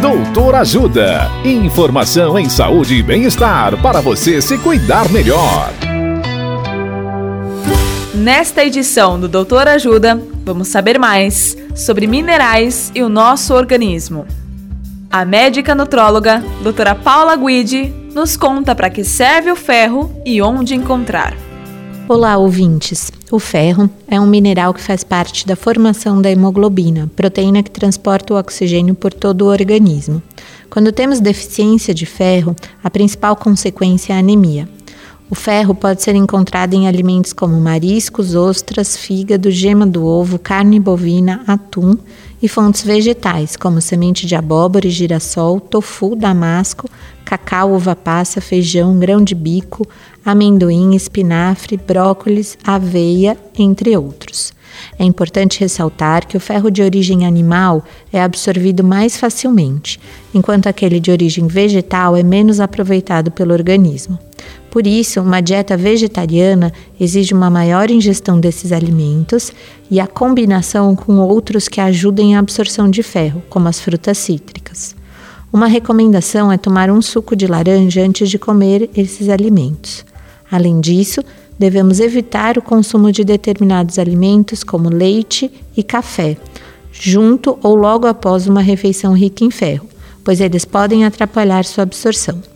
Doutor Ajuda. Informação em saúde e bem-estar para você se cuidar melhor. Nesta edição do Doutor Ajuda, vamos saber mais sobre minerais e o nosso organismo. A médica nutróloga, doutora Paula Guidi, nos conta para que serve o ferro e onde encontrar. Olá, ouvintes. O ferro é um mineral que faz parte da formação da hemoglobina, proteína que transporta o oxigênio por todo o organismo. Quando temos deficiência de ferro, a principal consequência é a anemia. O ferro pode ser encontrado em alimentos como mariscos, ostras, fígado, gema do ovo, carne bovina, atum e fontes vegetais, como semente de abóbora e girassol, tofu, damasco, cacau, uva passa, feijão, grão de bico, amendoim, espinafre, brócolis, aveia, entre outros. É importante ressaltar que o ferro de origem animal é absorvido mais facilmente, enquanto aquele de origem vegetal é menos aproveitado pelo organismo. Por isso, uma dieta vegetariana exige uma maior ingestão desses alimentos e a combinação com outros que ajudem a absorção de ferro, como as frutas cítricas. Uma recomendação é tomar um suco de laranja antes de comer esses alimentos. Além disso, devemos evitar o consumo de determinados alimentos, como leite e café, junto ou logo após uma refeição rica em ferro, pois eles podem atrapalhar sua absorção.